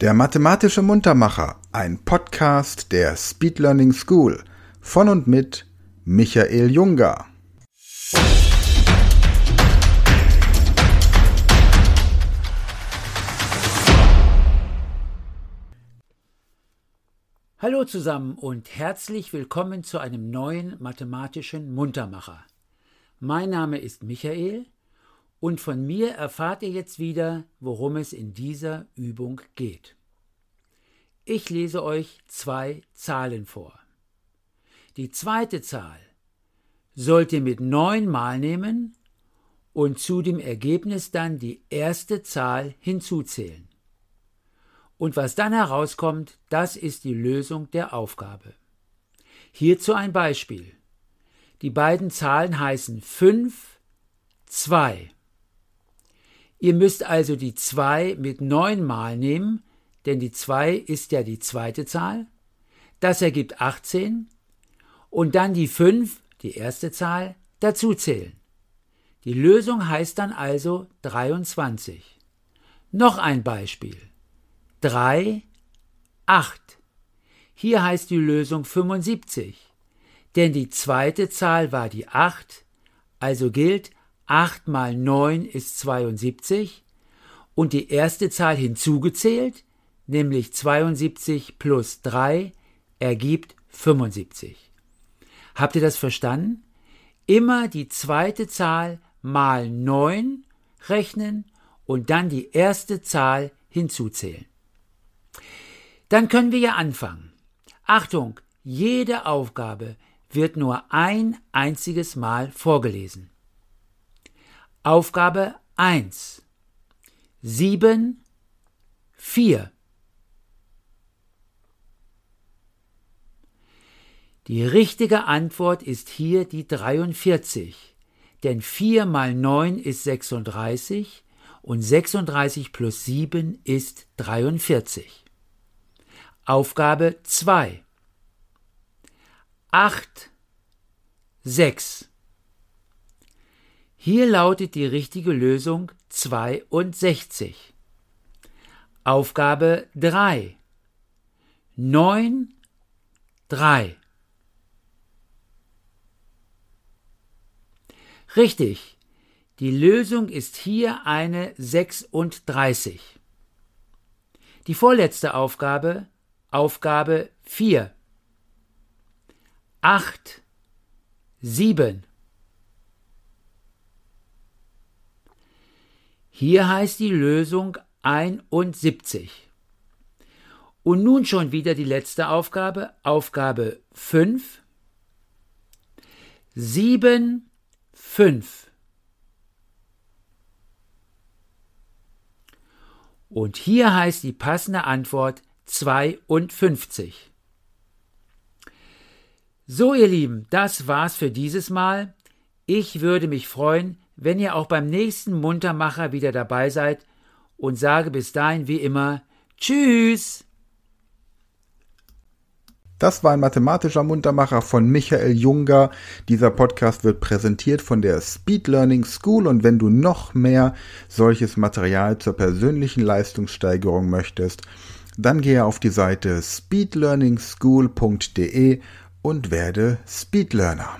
Der mathematische Muntermacher, ein Podcast der Speed Learning School von und mit Michael Junger. Hallo zusammen und herzlich willkommen zu einem neuen mathematischen Muntermacher. Mein Name ist Michael und von mir erfahrt ihr jetzt wieder, worum es in dieser Übung geht. Ich lese euch zwei Zahlen vor. Die zweite Zahl sollt ihr mit neun mal nehmen und zu dem Ergebnis dann die erste Zahl hinzuzählen. Und was dann herauskommt, das ist die Lösung der Aufgabe. Hierzu ein Beispiel. Die beiden Zahlen heißen 5, 2. Ihr müsst also die 2 mit 9 mal nehmen, denn die 2 ist ja die zweite Zahl. Das ergibt 18. Und dann die 5, die erste Zahl, dazuzählen. Die Lösung heißt dann also 23. Noch ein Beispiel. 3, 8. Hier heißt die Lösung 75, denn die zweite Zahl war die 8, also gilt 8 mal 9 ist 72 und die erste Zahl hinzugezählt, nämlich 72 plus 3, ergibt 75. Habt ihr das verstanden? Immer die zweite Zahl mal 9 rechnen und dann die erste Zahl hinzuzählen. Dann können wir ja anfangen. Achtung, jede Aufgabe wird nur ein einziges Mal vorgelesen. Aufgabe 1. 7, 4. Die richtige Antwort ist hier die 43, denn 4 mal 9 ist 36 und 36 plus 7 ist 43. Aufgabe 2. 8, 6. Hier lautet die richtige Lösung 62. Aufgabe 3. 9, 3. Richtig. Die Lösung ist hier eine 36. Die vorletzte Aufgabe, Aufgabe 4. 8, 7. Hier heißt die Lösung 71. Und nun schon wieder die letzte Aufgabe, Aufgabe 5. 7, 5. Und hier heißt die passende Antwort 52. So, ihr Lieben, das war's für dieses Mal. Ich würde mich freuen, wenn ihr auch beim nächsten Muntermacher wieder dabei seid und sage bis dahin wie immer Tschüss. Das war ein mathematischer Muntermacher von Michael Junger. Dieser Podcast wird präsentiert von der Speed Learning School und wenn du noch mehr solches Material zur persönlichen Leistungssteigerung möchtest, dann gehe auf die Seite speedlearningschool.de und werde Speedlearner.